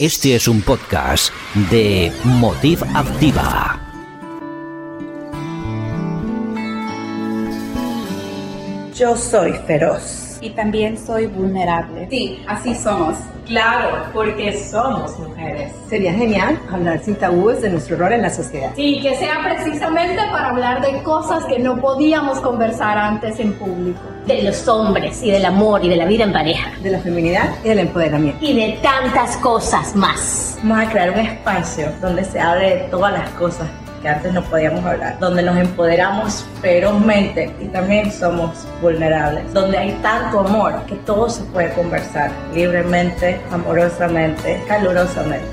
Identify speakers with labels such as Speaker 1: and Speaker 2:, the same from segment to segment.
Speaker 1: Este es un podcast de Motiv Activa.
Speaker 2: Yo soy feroz.
Speaker 3: Y también soy vulnerable.
Speaker 4: Sí, así somos. Claro, porque somos mujeres.
Speaker 2: Sería genial hablar sin tabúes de nuestro rol en la sociedad.
Speaker 5: Sí, que sea precisamente para hablar de cosas que no podíamos conversar antes en público.
Speaker 6: De los hombres y del amor y de la vida en pareja.
Speaker 2: De la feminidad y del empoderamiento.
Speaker 6: Y de tantas cosas más.
Speaker 7: Vamos a crear un espacio donde se hable de todas las cosas que antes no podíamos hablar, donde nos empoderamos ferozmente y también somos vulnerables, donde hay tanto amor que todo se puede conversar libremente, amorosamente, calurosamente.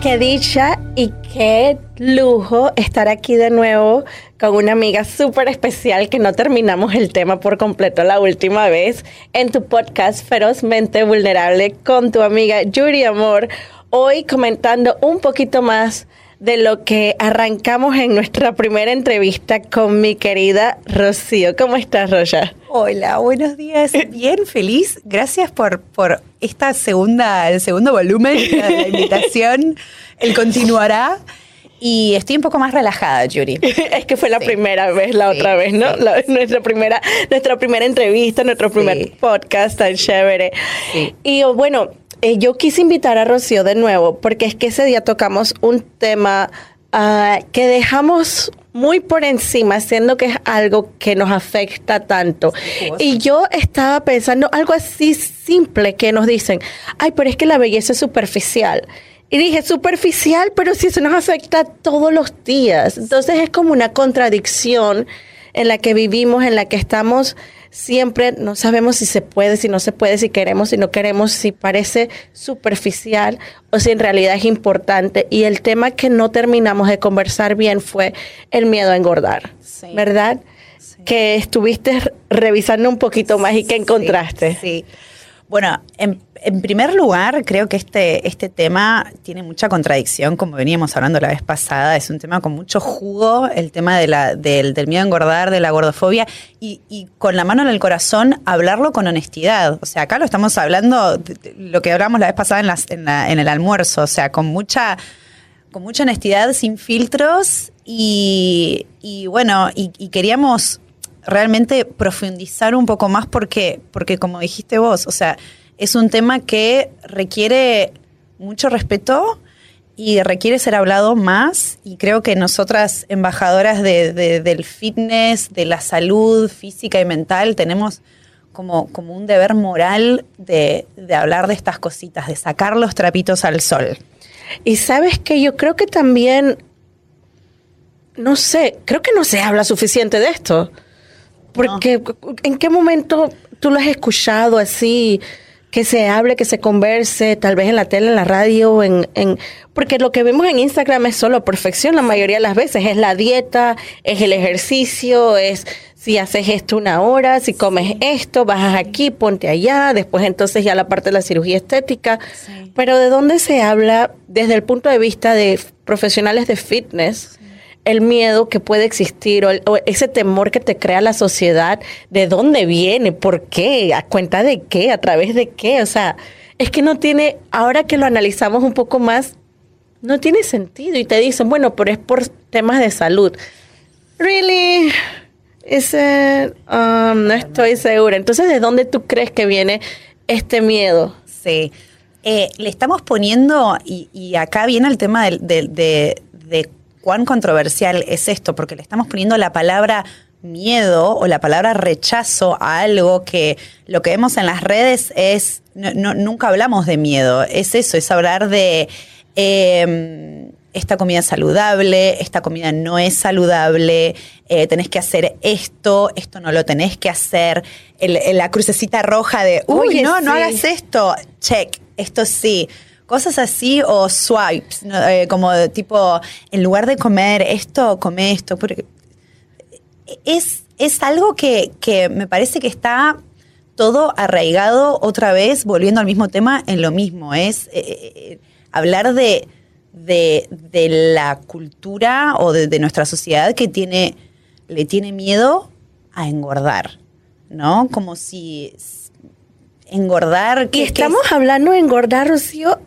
Speaker 8: Qué dicha y qué lujo estar aquí de nuevo con una amiga súper especial que no terminamos el tema por completo la última vez en tu podcast Ferozmente Vulnerable con tu amiga Yuri Amor. Hoy comentando un poquito más de lo que arrancamos en nuestra primera entrevista con mi querida Rocío. ¿Cómo estás, Roya?
Speaker 9: Hola, buenos días. Bien, feliz. Gracias por, por esta segunda, el segundo volumen de la invitación. El continuará. Y estoy un poco más relajada, Yuri.
Speaker 8: es que fue la primera vez, la otra vez, ¿no? nuestra, primera, nuestra primera entrevista, nuestro primer podcast tan chévere. Y bueno, eh, yo quise invitar a Rocío de nuevo porque es que ese día tocamos un tema ah, que dejamos muy por encima, siendo que es algo que nos afecta tanto. Y yo estaba pensando algo así simple que nos dicen, ay, pero es que la belleza es superficial. Y dije, superficial, pero si eso nos afecta todos los días. Entonces es como una contradicción en la que vivimos, en la que estamos siempre no sabemos si se puede, si no se puede, si queremos, si no queremos, si parece superficial o si en realidad es importante. Y el tema que no terminamos de conversar bien fue el miedo a engordar, ¿verdad? Que estuviste revisando un poquito más y que encontraste.
Speaker 9: sí. Bueno, en, primer lugar, creo que este, este tema tiene mucha contradicción, como veníamos hablando la vez pasada. Es un tema con mucho jugo, el tema del, miedo a engordar, de la gordofobia, y, con la mano en el corazón, hablarlo con honestidad. O sea, acá lo estamos hablando, lo que hablamos la vez pasada en, en, el almuerzo, o sea, con mucha, con mucha honestidad, sin filtros, y, bueno, y queríamos realmente profundizar un poco más porque, porque como dijiste vos, o sea, es un tema que requiere mucho respeto y requiere ser hablado más y creo que nosotras embajadoras de, del fitness, de la salud física y mental, tenemos como, como un deber moral de, de hablar de estas cositas, de sacar los trapitos al sol.
Speaker 8: Y sabes que yo creo que también, no sé, creo que no se habla suficiente de esto. Porque ¿en qué momento tú lo has escuchado así? Que se hable, que se converse, tal vez en la tele, en la radio, en, en, porque lo que vemos en Instagram es solo perfección la mayoría de las veces. Es la dieta, es el ejercicio, es si haces esto una hora, si comes esto, bajas aquí, ponte allá, después entonces ya la parte de la cirugía estética. Pero ¿de dónde se habla desde el punto de vista de profesionales de fitness? El miedo que puede existir o, ese temor que te crea la sociedad, ¿de dónde viene? ¿Por qué? ¿A cuenta de qué? ¿A través de qué? O sea, es que no tiene, ahora que lo analizamos un poco más, no tiene sentido. Y te dicen, bueno, pero es por temas de salud. Really? Ese, um, no estoy segura. Entonces, ¿de dónde tú crees que viene este miedo?
Speaker 9: Sí. Eh, le estamos poniendo, y, acá viene el tema de, de, de cuán controversial es esto, porque le estamos poniendo la palabra miedo o la palabra rechazo a algo que lo que vemos en las redes es, no, nunca hablamos de miedo, es eso, es hablar de em, esta comida es saludable, esta comida no es saludable, eh, tenés que hacer esto, esto no lo tenés que hacer, la crucecita roja de, uy, no, no hagas esto, check, esto sí cosas así o swipes, eh, como tipo, en lugar de comer esto, come esto. Porque es, es algo que, me parece que está todo arraigado otra vez, volviendo al mismo tema, en lo mismo. Es eh, eh, hablar de, de, la cultura o de, nuestra sociedad que tiene, le tiene miedo a engordar. ¿no? Como si engordar...
Speaker 8: Y
Speaker 9: que- que
Speaker 8: estamos
Speaker 9: es-
Speaker 8: hablando de engordar, Rocío,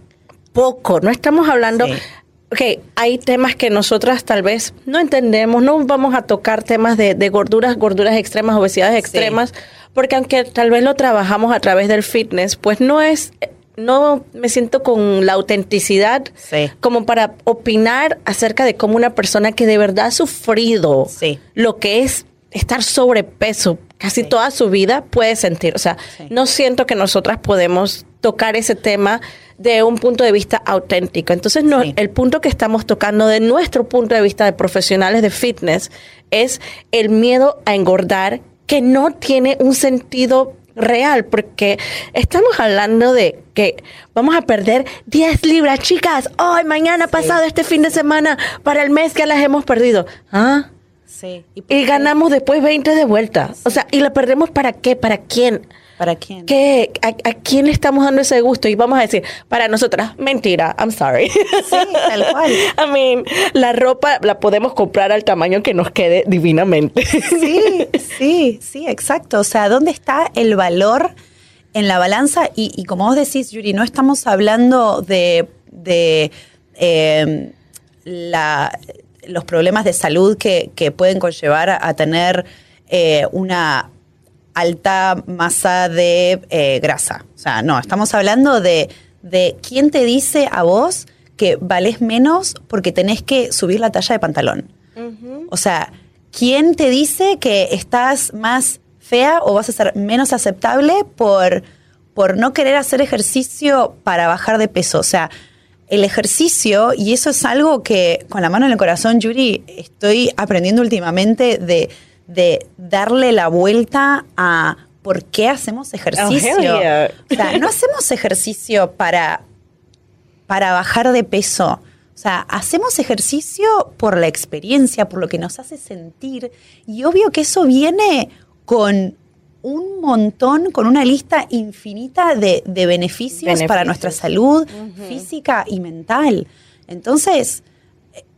Speaker 8: poco. No estamos hablando.
Speaker 9: Sí.
Speaker 8: Ok, hay temas que nosotras tal vez no entendemos, no vamos a tocar temas de, de gorduras, gorduras extremas, obesidades extremas, porque aunque tal vez lo trabajamos a través del fitness, pues no es, no me siento con la autenticidad
Speaker 9: Sí.
Speaker 8: como para opinar acerca de cómo una persona que de verdad ha sufrido
Speaker 9: Sí.
Speaker 8: lo que es estar sobrepeso casi toda su vida puede sentir. O sea, no siento que nosotras podemos tocar ese tema de un punto de vista auténtico. Entonces, no,
Speaker 9: Sí.
Speaker 8: el punto que estamos tocando de nuestro punto de vista de profesionales de fitness es el miedo a engordar que no tiene un sentido real, porque estamos hablando de que vamos a perder 10 libras, chicas, hoy, mañana, pasado, este fin de semana, para el mes que las hemos perdido. ¿Ah?
Speaker 9: Sí. ¿Y
Speaker 8: ganamos después 20 de vuelta. O sea, ¿y la perdemos para qué? ¿Para quién?
Speaker 9: ¿Para quién?
Speaker 8: ¿Qué? ¿A, a quién le estamos dando ese gusto? Y vamos a decir, para nosotras, mentira, I'm sorry.
Speaker 9: Sí, tal cual.
Speaker 8: I mean, la ropa la podemos comprar al tamaño que nos quede divinamente.
Speaker 9: Sí, sí, sí, exacto. O sea, ¿dónde está el valor en la balanza? Y, y como vos decís, Yuri, no estamos hablando de, de, eh, la- los problemas de salud que, que pueden conllevar a, a tener eh, una alta masa de eh, grasa. O sea, no, estamos hablando de, de quién te dice a vos que valés menos porque tenés que subir la talla de pantalón. O sea, ¿quién te dice que estás más fea o vas a ser menos aceptable por, por no querer hacer ejercicio para bajar de peso? O sea, el ejercicio, y eso es algo que con la mano en el corazón, Yuri, estoy aprendiendo últimamente de, de darle la vuelta a por qué hacemos ejercicio.
Speaker 8: Oh, yeah.
Speaker 9: O sea, no hacemos ejercicio para, para bajar de peso. O sea, hacemos ejercicio por la experiencia, por lo que nos hace sentir. Y obvio que eso viene con un montón, con una lista infinita de, de beneficios, para nuestra salud física y mental. Entonces,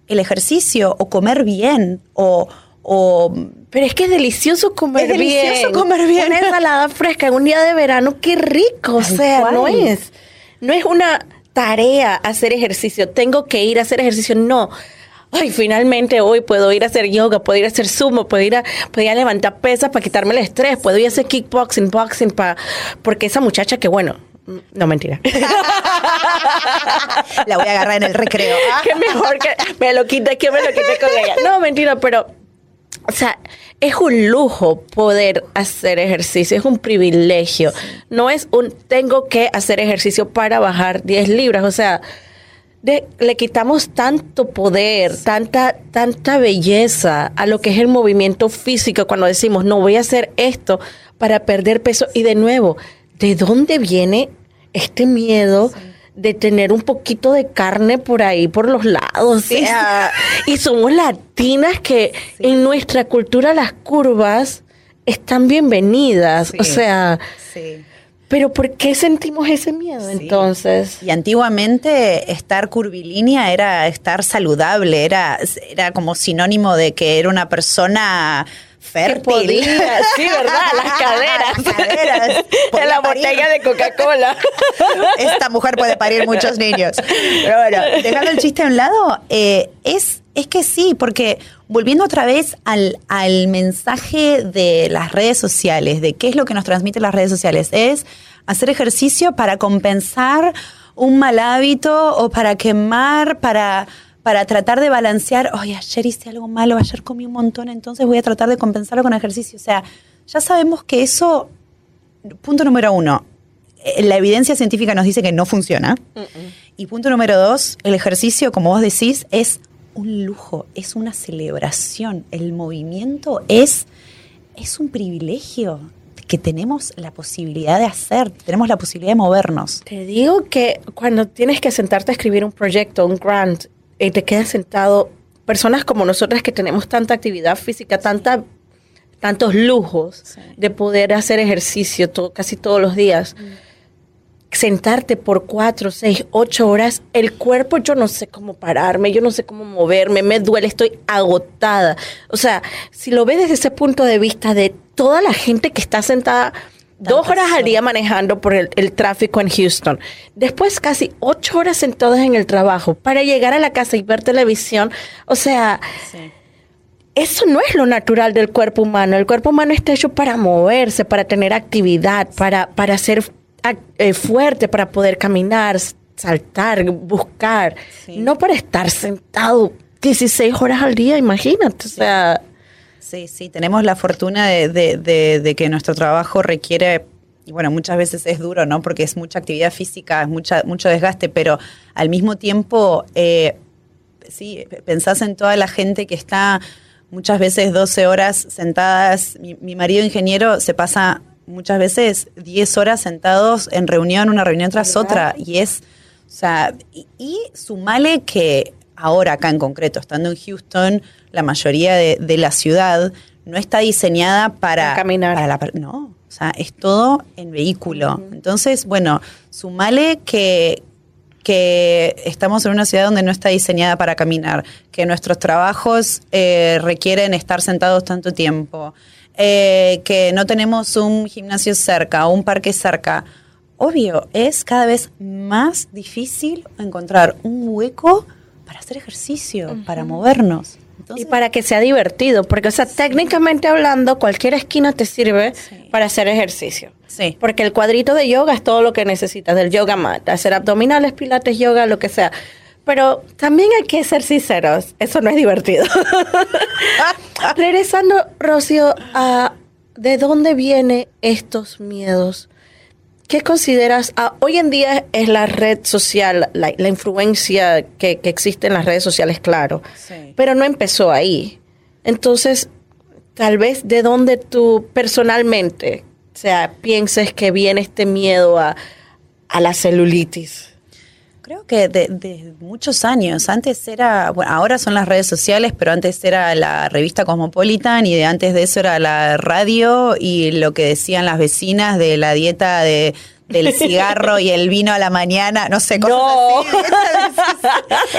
Speaker 9: el ejercicio o comer bien o... o
Speaker 8: Pero es que es delicioso comer
Speaker 9: Es delicioso
Speaker 8: bien.
Speaker 9: comer bien.
Speaker 8: Una ensalada fresca en un día de verano, qué rico. O sea,
Speaker 9: cual.
Speaker 8: no es, no es una tarea hacer ejercicio. Tengo que ir a hacer ejercicio. No. Ay, finalmente hoy puedo ir a hacer yoga, puedo ir a hacer sumo, puedo ir a, puedo ir a levantar pesas para quitarme el estrés, puedo ir a hacer kickboxing, boxing, para, porque esa muchacha que bueno, no mentira.
Speaker 9: la voy a agarrar en el recreo.
Speaker 8: que mejor que me lo quite que me lo quite con ella. No, mentira, pero, o sea, es un lujo poder hacer ejercicio, es un privilegio. No es un tengo que hacer ejercicio para bajar 10 libras, o sea, de- le quitamos tanto poder, tanta, tanta belleza a lo que es el movimiento físico cuando decimos, no voy a hacer esto para perder peso. Y de nuevo, ¿de dónde viene este miedo? De tener un poquito de carne por ahí, por los lados. O sea, y somos latinas que en nuestra cultura las curvas están bienvenidas. O sea,
Speaker 9: Sí.
Speaker 8: pero ¿por qué sentimos ese miedo
Speaker 9: Sí.
Speaker 8: entonces?
Speaker 9: Y antiguamente estar curvilínea era estar saludable, era, era como sinónimo de que era una persona fértil.
Speaker 8: podía, sí, ¿verdad? Las caderas.
Speaker 9: Las caderas.
Speaker 8: En la
Speaker 9: parir.
Speaker 8: botella de Coca-Cola.
Speaker 9: Esta mujer puede parir muchos niños. Pero bueno, dejando el chiste a un lado, eh, es, es que sí, porque volviendo otra vez al, al mensaje de las redes sociales, de qué es lo que nos transmiten las redes sociales, es hacer ejercicio para compensar un mal hábito o para quemar, para, para tratar de balancear, oye, ayer hice algo malo, ayer comí un montón, entonces voy a tratar de compensarlo con ejercicio. O sea, ya sabemos que eso, punto número uno, eh, la evidencia científica nos dice que no funciona. Y punto número dos, el ejercicio, como vos decís, es un lujo, es una celebración. El movimiento es, es un privilegio que tenemos la posibilidad de hacer, tenemos la posibilidad de movernos.
Speaker 8: Te digo que cuando tienes que sentarte a escribir un proyecto, un grant, y te quedas sentado, personas como nosotras que tenemos tanta actividad física, tanta, tantos lujos
Speaker 9: Sí.
Speaker 8: de poder hacer ejercicio to- casi todos los días, sentarte por cuatro, seis, ocho horas, el cuerpo yo no sé cómo pararme, yo no sé cómo moverme, me duele, estoy agotada. O sea, si lo ves desde ese punto de vista de toda la gente que está sentada dos horas al día manejando por el, el tráfico en Houston, después casi ocho horas sentadas en el trabajo para llegar a la casa y ver televisión, o sea... Eso no es lo natural del cuerpo humano. El cuerpo humano está hecho para moverse, para tener actividad, para, para ser eh, fuerte, para poder caminar, saltar, buscar. No para estar sentado 16 horas al día, imagínate. O sea,
Speaker 9: Sí, sí, tenemos la fortuna de, de- de- de que nuestro trabajo requiere, y bueno, muchas veces es duro, ¿no? Porque es mucha actividad física, es mucha, mucho desgaste, pero al mismo tiempo, eh, sí, pensás en toda la gente que está muchas veces 12 horas sentadas. Mi, mi marido ingeniero se pasa muchas veces 10 horas sentados en reunión, una reunión tras otra, y es, o sea, y, y sumale que ahora acá en concreto, estando en Houston, la mayoría de, de la ciudad no está diseñada para
Speaker 8: caminar.
Speaker 9: para la no, o sea, es todo en vehículo. Entonces, bueno, sumale que que estamos en una ciudad donde no está diseñada para caminar, que nuestros trabajos eh, requieren estar sentados tanto tiempo, eh, que no tenemos un gimnasio cerca o un parque cerca. Obvio, es cada vez más difícil encontrar un hueco para hacer ejercicio, para movernos.
Speaker 8: y para que sea divertido, porque, o sea, técnicamente hablando, cualquier esquina te sirve para hacer ejercicio.
Speaker 9: Sí.
Speaker 8: Porque el cuadrito de yoga es todo lo que necesitas, del yoga mat, hacer abdominales, pilates, yoga, lo que sea. Pero también hay que ser sinceros, eso no es divertido. Regresando, Rocío, a de dónde vienen estos miedos. ¿Qué consideras? ah, hoy en día es la red social, la, la influencia que, que existe en las redes sociales, claro.
Speaker 9: Sí.
Speaker 8: Pero no empezó ahí. Entonces, tal vez de dónde tú personalmente, o sea, pienses que viene este miedo a, a la celulitis.
Speaker 9: Creo que de, muchos años. Antes era, bueno, ahora son las redes sociales, pero antes era la revista Cosmopolitan y de antes de eso era la radio y lo que decían las vecinas de la dieta de del cigarro y el vino a la mañana, no sé, cosas
Speaker 8: No.
Speaker 9: así.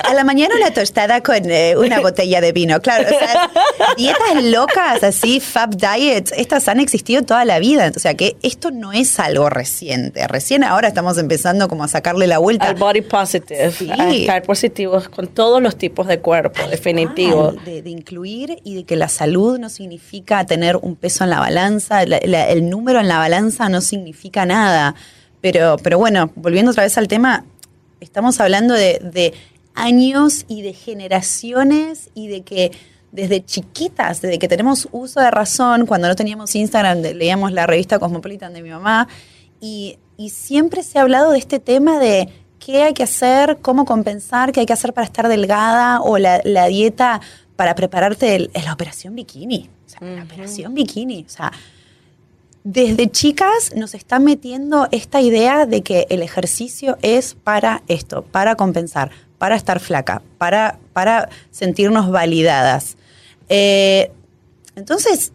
Speaker 9: A la mañana una tostada con eh, una botella de vino, claro. O sea, dietas locas, así, fab diets, estas han existido toda la vida. O sea, que esto no es algo reciente. Recién ahora estamos empezando como a sacarle la vuelta.
Speaker 8: Al body positive,
Speaker 9: Sí.
Speaker 8: a estar positivos con todos los tipos de cuerpo, definitivo.
Speaker 9: de incluir y de que la salud no significa tener un peso en la balanza, la- la- el número en la balanza no significa nada. Pero, pero bueno, volviendo otra vez al tema, estamos hablando de, de años y de generaciones y de que desde chiquitas, desde que tenemos uso de razón, cuando no teníamos Instagram, leíamos la revista Cosmopolitan de mi mamá, y, y siempre se ha hablado de este tema de qué hay que hacer, cómo compensar, qué hay que hacer para estar delgada o la, la dieta para prepararte en la operación bikini. O sea, la operación bikini. O sea, desde chicas nos están metiendo esta idea de que el ejercicio es para esto, para compensar, para estar flaca, para, para sentirnos validadas. Eh, entonces,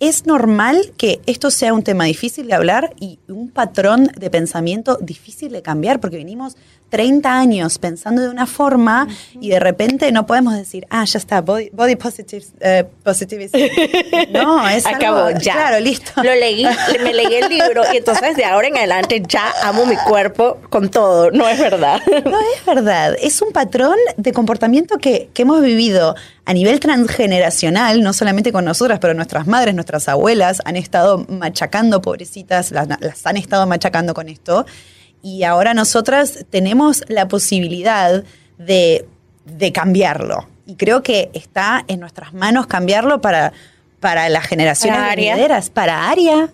Speaker 9: es normal que esto sea un tema difícil de hablar y un patrón de pensamiento difícil de cambiar, porque venimos 30 años pensando de una forma y de repente no podemos decir, ah, ya está, body, body positive, eh, positivism. No, es algo-
Speaker 8: Acabó, ya.
Speaker 9: Claro, listo.
Speaker 8: Lo leí, me leí el libro y entonces de ahora en adelante ya amo mi cuerpo con todo. No es verdad.
Speaker 9: No es verdad, es un patrón de comportamiento que, que hemos vivido a nivel transgeneracional, no solamente con nosotras, pero nuestras madres, nuestras abuelas han estado machacando, pobrecitas, las, las han estado machacando con esto. Y ahora nosotras tenemos la posibilidad de, de cambiarlo. Y creo que está en nuestras manos cambiarlo para, para las generaciones
Speaker 8: Para
Speaker 9: venideras, para Aria,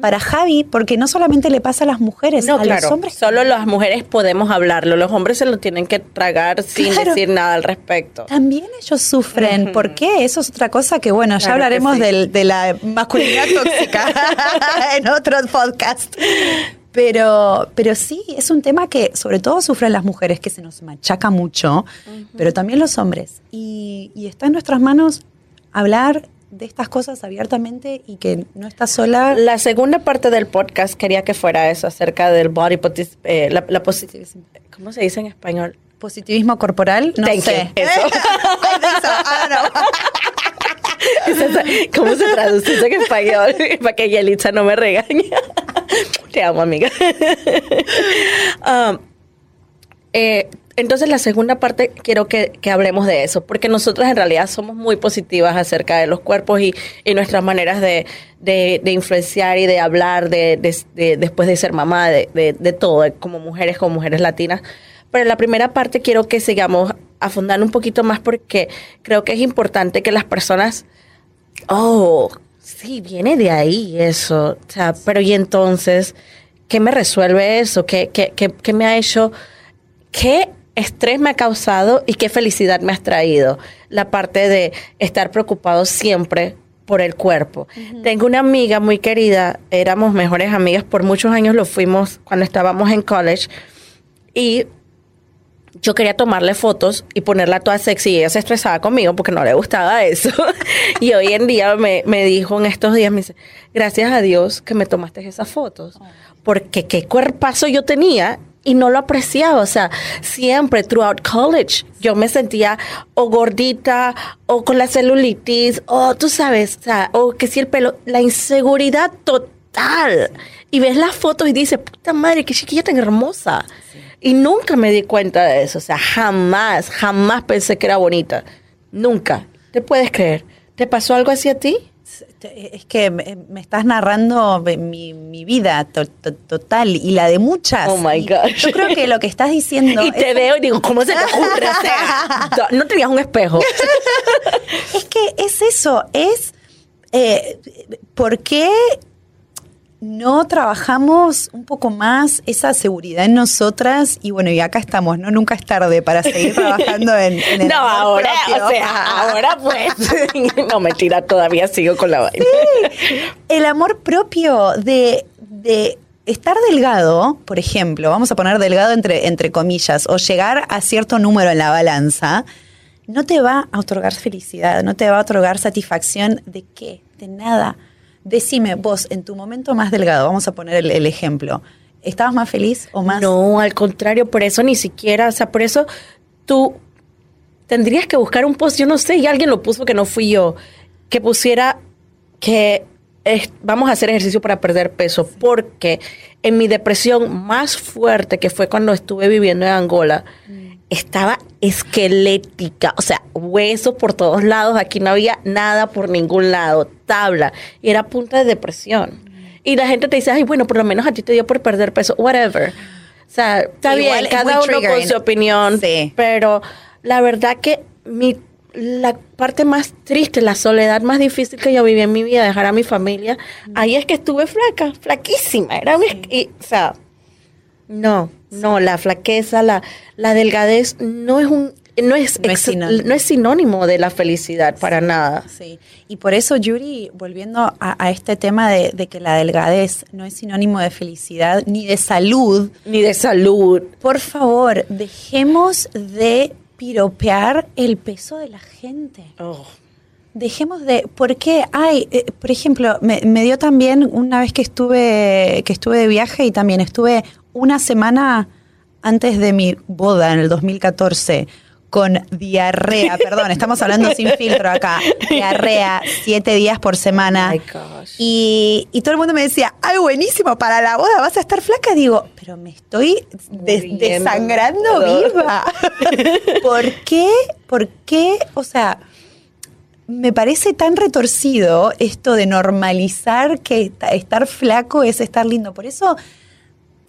Speaker 9: para Javi, porque no solamente le pasa a las mujeres,
Speaker 8: No,
Speaker 9: a
Speaker 8: claro.
Speaker 9: los hombres
Speaker 8: Solo las mujeres podemos hablarlo. Los hombres se lo tienen que tragar sin
Speaker 9: Claro.
Speaker 8: decir nada al respecto.
Speaker 9: También ellos sufren. ¿Por qué? Eso es otra cosa que, bueno, ya
Speaker 8: Claro
Speaker 9: hablaremos
Speaker 8: sí.
Speaker 9: del- de la masculinidad tóxica en otro podcast. Pero, pero sí, es un tema que sobre todo sufren las mujeres, que se nos machaca mucho, pero también los hombres. Y, y está en nuestras manos hablar de estas cosas abiertamente y que no estás sola.
Speaker 8: La segunda parte del podcast quería que fuera eso, acerca del body eh, la, la positivismo. ¿Cómo se dice en español?
Speaker 9: Positivismo corporal, no
Speaker 8: Thank you.
Speaker 9: sé.
Speaker 8: Eso.
Speaker 9: I think so. I don't know.
Speaker 8: ¿Cómo se traduce eso en español? Para que Yelitza no me regañe. Te amo, amiga. Um, eh, entonces, la segunda parte quiero que, que hablemos de eso, porque nosotras en realidad somos muy positivas acerca de los cuerpos y, y nuestras maneras de, de- de influenciar y de hablar de, de- de- después de ser mamá, de, todo, como mujeres, como mujeres latinas. Pero la primera parte quiero que sigamos afondando un poquito más porque creo que es importante que las personas Oh, sí, viene de ahí eso. O sea, pero y entonces, ¿qué me resuelve eso? ¿Qué, qué, qué, qué me ha hecho? ¿Qué estrés me ha causado y qué felicidad me has traído? La parte de estar preocupado siempre por el cuerpo. Tengo una amiga muy querida, éramos mejores amigas, por muchos años lo fuimos cuando estábamos en college y yo quería tomarle fotos y ponerla toda sexy y ella se estresaba conmigo porque no le gustaba eso. y hoy en día me, me dijo en estos días, me dice, gracias a Dios que me tomaste esas fotos, porque qué cuerpazo yo tenía y no lo apreciaba. O sea, siempre, throughout college, yo me sentía o gordita o con la celulitis o tú sabes, o, sea, o que si el pelo, la inseguridad total. Y ves las fotos y dices, puta madre, qué chiquilla tan hermosa. Y nunca me di cuenta de eso. O sea, jamás, jamás pensé que era bonita. Nunca. ¿Te puedes creer? ¿Te pasó algo así a ti?
Speaker 9: Es que me, me estás narrando mi, mi vida to- to- total y la de muchas.
Speaker 8: Oh my gosh.
Speaker 9: Yo creo que lo que estás diciendo.
Speaker 8: y te veo y digo, ¿cómo se te ocurre? No tenías un espejo.
Speaker 9: Es que es eso, es eh, por qué no trabajamos un poco más esa seguridad en nosotras y bueno, y acá estamos, ¿no? Nunca es tarde para seguir trabajando en, en el
Speaker 8: no,
Speaker 9: amor
Speaker 8: ahora,
Speaker 9: propio.
Speaker 8: o sea, ahora pues. no, mentira, todavía sigo con la vaina.
Speaker 9: el amor propio de, de estar delgado, por ejemplo, vamos a poner delgado entre, entre comillas, o llegar a cierto número en la balanza, no te va a otorgar felicidad, no te va a otorgar satisfacción de qué, de nada. Decime, vos, en tu momento más delgado, vamos a poner el, el ejemplo, ¿estabas más feliz o más?
Speaker 8: No, al contrario, por eso ni siquiera, o sea, por eso tú tendrías que buscar un post, yo no sé, y alguien lo puso que no fui yo, que pusiera que es- vamos a hacer ejercicio para perder peso, porque en mi depresión más fuerte, que fue cuando estuve viviendo en Angola, estaba esquelética, o sea, huesos por todos lados, aquí no había nada por ningún lado, tabla, y era punta de depresión. Y la gente te dice, ay, bueno, por lo menos a ti te dio por perder peso, whatever. O sea, está
Speaker 9: Igual
Speaker 8: bien, cada uno con su opinión,
Speaker 9: Sí.
Speaker 8: pero la verdad que mi la parte más triste, la soledad más difícil que yo viví en mi vida, dejar a mi familia, ahí es que estuve flaca, flaquísima, era un, y, o sea, no, no, la flaqueza, la, la delgadez no es un no es,
Speaker 9: No es sinónimo.
Speaker 8: no es sinónimo de la felicidad para nada.
Speaker 9: Sí, y por eso, Yuri, volviendo a, a este tema de, de que la delgadez no es sinónimo de felicidad ni de salud,
Speaker 8: Ni de salud.
Speaker 9: por favor, dejemos de piropear el peso de la gente.
Speaker 8: Oh.
Speaker 9: Dejemos de, ¿por qué? Ay, eh, por ejemplo, me, me dio también una vez que estuve, que estuve de viaje y también estuve una semana antes de mi boda en el 2014 con diarrea, perdón, estamos hablando sin filtro acá, diarrea siete días por semana. Y, y todo el mundo me decía, ay, buenísimo, para la boda vas a estar flaca. Digo, pero me estoy des- desangrando viva. ¿Por qué? ¿Por qué? O sea, me parece tan retorcido esto de normalizar que esta- estar flaco es estar lindo. Por eso,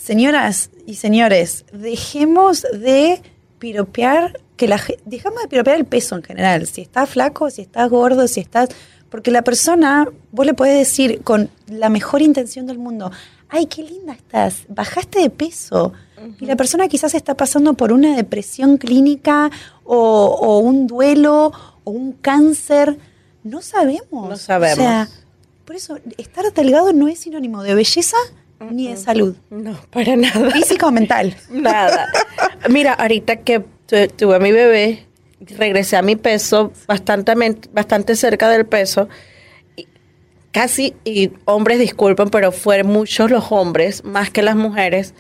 Speaker 9: señoras y señores, dejemos de piropear que la dejamos de piropear el peso en general. Si estás flaco, si estás gordo, si estás porque la persona, vos le podés decir con la mejor intención del mundo, ay, qué linda estás, bajaste de peso. Y la persona quizás está pasando por una depresión clínica o, o un duelo o un cáncer. No sabemos.
Speaker 8: No sabemos.
Speaker 9: O sea, por eso, estar delgado no es sinónimo de belleza ni de salud.
Speaker 8: No, para nada.
Speaker 9: Física o mental.
Speaker 8: Nada. Mira, ahorita que tu- tuve a mi bebé, regresé a mi peso bastante, bastante cerca del peso. casi, y hombres disculpen, pero fueron muchos los hombres, más que las mujeres.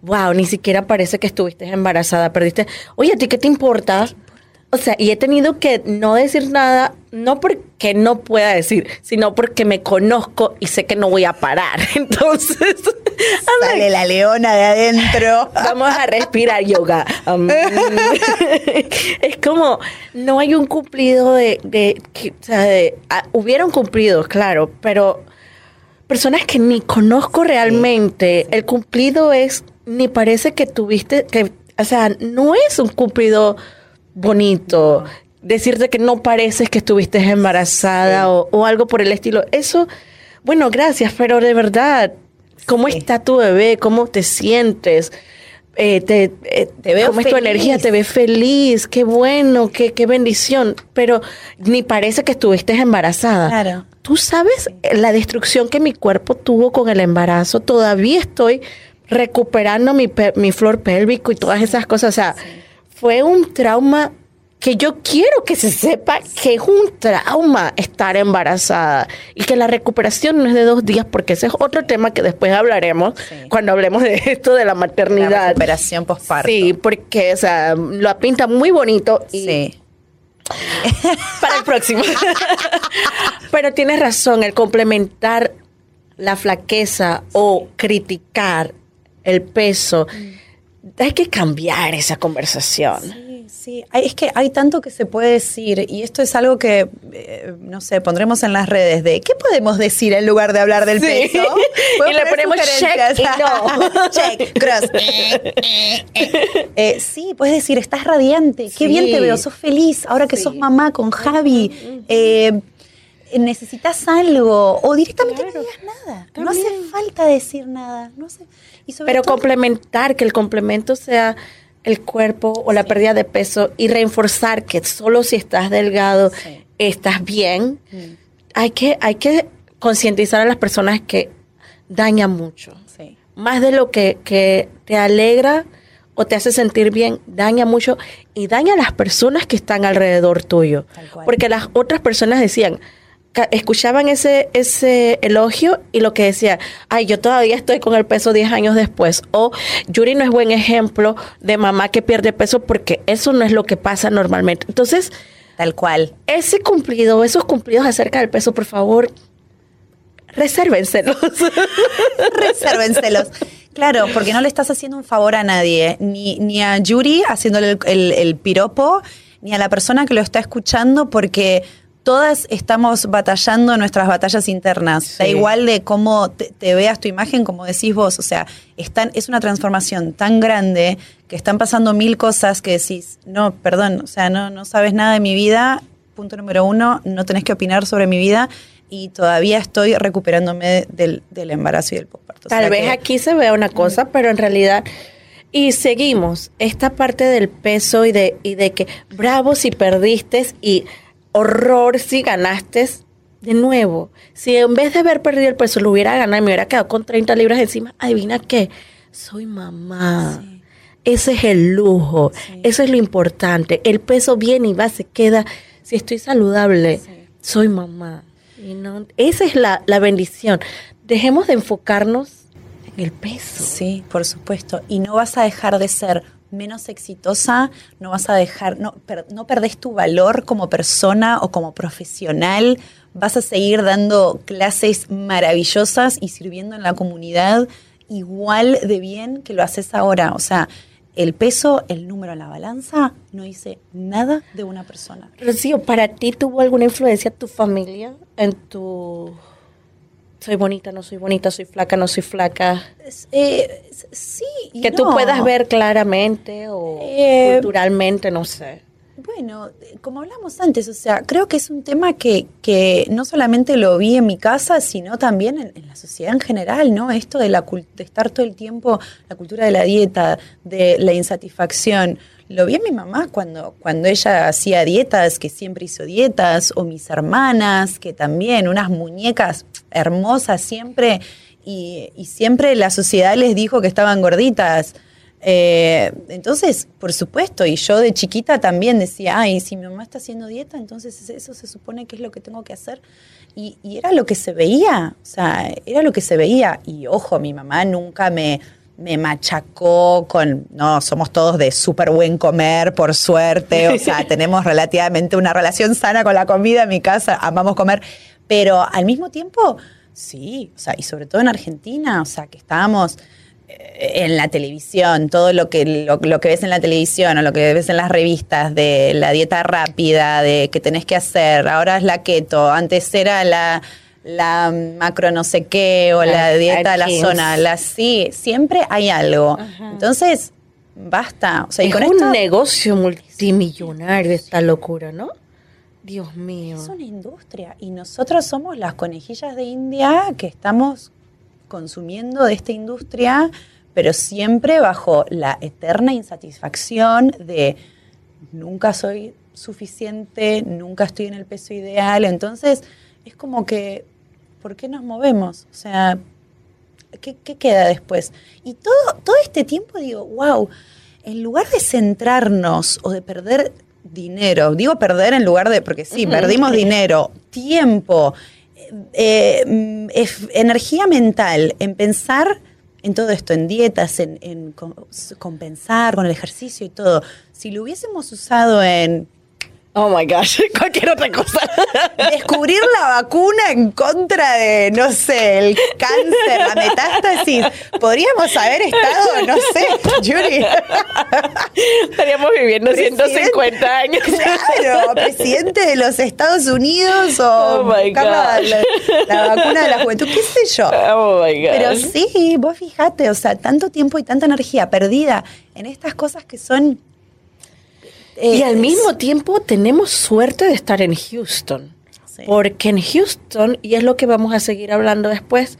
Speaker 8: Wow, ni siquiera parece que estuviste embarazada, perdiste. Oye, ¿a ti qué te importa? O sea, y he tenido que no decir nada, no porque no pueda decir, sino porque me conozco y sé que no voy a parar. Entonces,
Speaker 9: sale la leona de adentro.
Speaker 8: Vamos a respirar yoga. Um, es como, no hay un cumplido de, de, o sea, de ah, hubieron cumplidos, claro, pero personas que ni conozco realmente, el cumplido es, ni parece que tuviste, que, o sea, no es un cumplido bonito. Decirte que no pareces que estuviste embarazada o, algo por el estilo. Eso, bueno, gracias, pero de verdad, ¿cómo está tu bebé? ¿Cómo te sientes? Eh, te, eh, te veo ¿Cómo es tu energía? Te ves feliz, qué bueno, qué, qué bendición. Pero ni parece que estuviste embarazada.
Speaker 9: Claro.
Speaker 8: Tú sabes la destrucción que mi cuerpo tuvo con el embarazo. Todavía estoy recuperando mi, mi flor pélvico y todas esas cosas. O sea, fue un trauma que yo quiero que se sepa que es un trauma estar embarazada y que la recuperación no es de dos días, porque ese es otro tema que después hablaremos cuando hablemos de esto de la maternidad. La
Speaker 9: recuperación postparto.
Speaker 8: Sí, porque o sea, lo pinta muy bonito y sí. para el próximo. Pero tienes razón, el complementar la flaqueza o criticar el peso. Mm hay que cambiar esa conversación.
Speaker 9: Sí, sí. es que hay tanto que se puede decir y esto es algo que, eh, no sé, pondremos en las redes de ¿qué podemos decir en lugar de hablar del peso?
Speaker 8: Y le ponemos check y no.
Speaker 9: check, cross. Eh, sí, puedes decir, estás radiante, qué bien te veo, sos feliz, ahora que sos mamá con Javi. Eh, necesitas algo o directamente no digas nada. No hace falta decir nada. No hace,
Speaker 8: pero complementar, que el complemento sea el cuerpo o la pérdida de peso y reforzar que solo si estás delgado estás bien. Mm. Hay que, hay que concientizar a las personas que daña mucho. Más de lo que, que te alegra o te hace sentir bien, daña mucho y daña a las personas que están alrededor tuyo. Porque las otras personas decían, escuchaban ese, ese elogio y lo que decía, ay, yo todavía estoy con el peso 10 años después. O Yuri no es buen ejemplo de mamá que pierde peso porque eso no es lo que pasa normalmente. Entonces,
Speaker 9: tal cual.
Speaker 8: Ese cumplido, esos cumplidos acerca del peso, por favor, resérvenselos.
Speaker 9: resérvenselos. Claro, porque no le estás haciendo un favor a nadie, ni, ni a Yuri haciéndole el, el piropo, ni a la persona que lo está escuchando, porque todas estamos batallando nuestras batallas internas. Da igual de cómo te, veas tu imagen, como decís vos. O sea, están, es una transformación tan grande que están pasando mil cosas que decís, no, perdón, o sea, no, no sabes nada de mi vida. Punto número uno, no tenés que opinar sobre mi vida y todavía estoy recuperándome del, embarazo y del postparto.
Speaker 8: Tal vez aquí se vea una cosa, pero en realidad... Y seguimos esta parte del peso y de, y de que bravo si perdiste y horror si ganaste de nuevo. Si en vez de haber perdido el peso lo hubiera ganado y me hubiera quedado con 30 libras encima, adivina qué, soy mamá. Ese es el lujo, eso es lo importante. El peso viene y va, se queda. Si estoy saludable, soy mamá. Y no, esa es la, la bendición. Dejemos de enfocarnos en el peso.
Speaker 9: Sí, por supuesto. Y no vas a dejar de ser menos exitosa, no vas a dejar, no, no perdés tu valor como persona o como profesional, vas a seguir dando clases maravillosas y sirviendo en la comunidad igual de bien que lo haces ahora. O sea, el peso, el número en la balanza, no dice nada de una persona.
Speaker 8: Rocío, ¿para ti tuvo alguna influencia tu familia en tu soy bonita, no soy bonita, soy flaca, no soy flaca.
Speaker 9: Eh, sí.
Speaker 8: que tú puedas ver claramente o eh, culturalmente, no sé.
Speaker 9: Bueno, como hablamos antes, o sea, creo que es un tema que, que no solamente lo vi en mi casa, sino también en, la sociedad en general, ¿no? Esto de, la, de estar todo el tiempo, la cultura de la dieta, de la insatisfacción. Lo vi en mi mamá cuando, cuando ella hacía dietas, que siempre hizo dietas, o mis hermanas, que también, unas muñecas hermosas siempre, y, siempre la sociedad les dijo que estaban gorditas. Eh, entonces, por supuesto, y yo de chiquita también decía, ay, si mi mamá está haciendo dieta, entonces eso se supone que es lo que tengo que hacer. Y, y era lo que se veía, o sea, era lo que se veía. Y ojo, mi mamá nunca me, me machacó con, no, somos todos de súper buen comer, por suerte, o sea, tenemos relativamente una relación sana con la comida en mi casa, amamos comer, pero al mismo tiempo, sí, o sea, y sobre todo en Argentina, o sea, que estábamos eh, en la televisión, todo lo que, lo, lo que ves en la televisión o lo que ves en las revistas de la dieta rápida, de que tenés que hacer, ahora es la keto, antes era la la macro no sé qué o la dieta de la zona, la sí, siempre hay algo. Entonces, basta. O sea, y
Speaker 8: es
Speaker 9: con
Speaker 8: un
Speaker 9: esto,
Speaker 8: negocio multimillonario esta locura, ¿no? Dios mío.
Speaker 9: es una industria y nosotros somos las conejillas de India que estamos consumiendo de esta industria, pero siempre bajo la eterna insatisfacción de nunca soy suficiente, nunca estoy en el peso ideal, entonces es como que ¿por qué nos movemos? O sea, ¿qué, queda después? Y todo, todo este tiempo digo, wow, en lugar de centrarnos o de perder dinero, digo perder en lugar de, porque sí, perdimos dinero, tiempo, eh, ef- energía mental en pensar en todo esto, en dietas, en, en com- compensar con el ejercicio y todo. Si lo hubiésemos usado en
Speaker 8: Oh my gosh, cualquier otra cosa.
Speaker 9: descubrir la vacuna en contra de, no sé, el cáncer, la metástasis, podríamos haber estado, no sé, Yuri.
Speaker 8: Estaríamos viviendo
Speaker 9: Presidente.
Speaker 8: 150 años.
Speaker 9: Claro, presidente de los Estados Unidos o
Speaker 8: Oh my
Speaker 9: la, la- vacuna de la juventud, qué sé yo.
Speaker 8: Oh my God.
Speaker 9: Pero sí, vos fijate, o sea, tanto tiempo y tanta energía perdida en estas cosas que son... eh,
Speaker 8: Y al mismo tiempo tenemos suerte de estar en Houston.
Speaker 9: Sí.
Speaker 8: Porque en Houston, y es lo que vamos a seguir hablando después,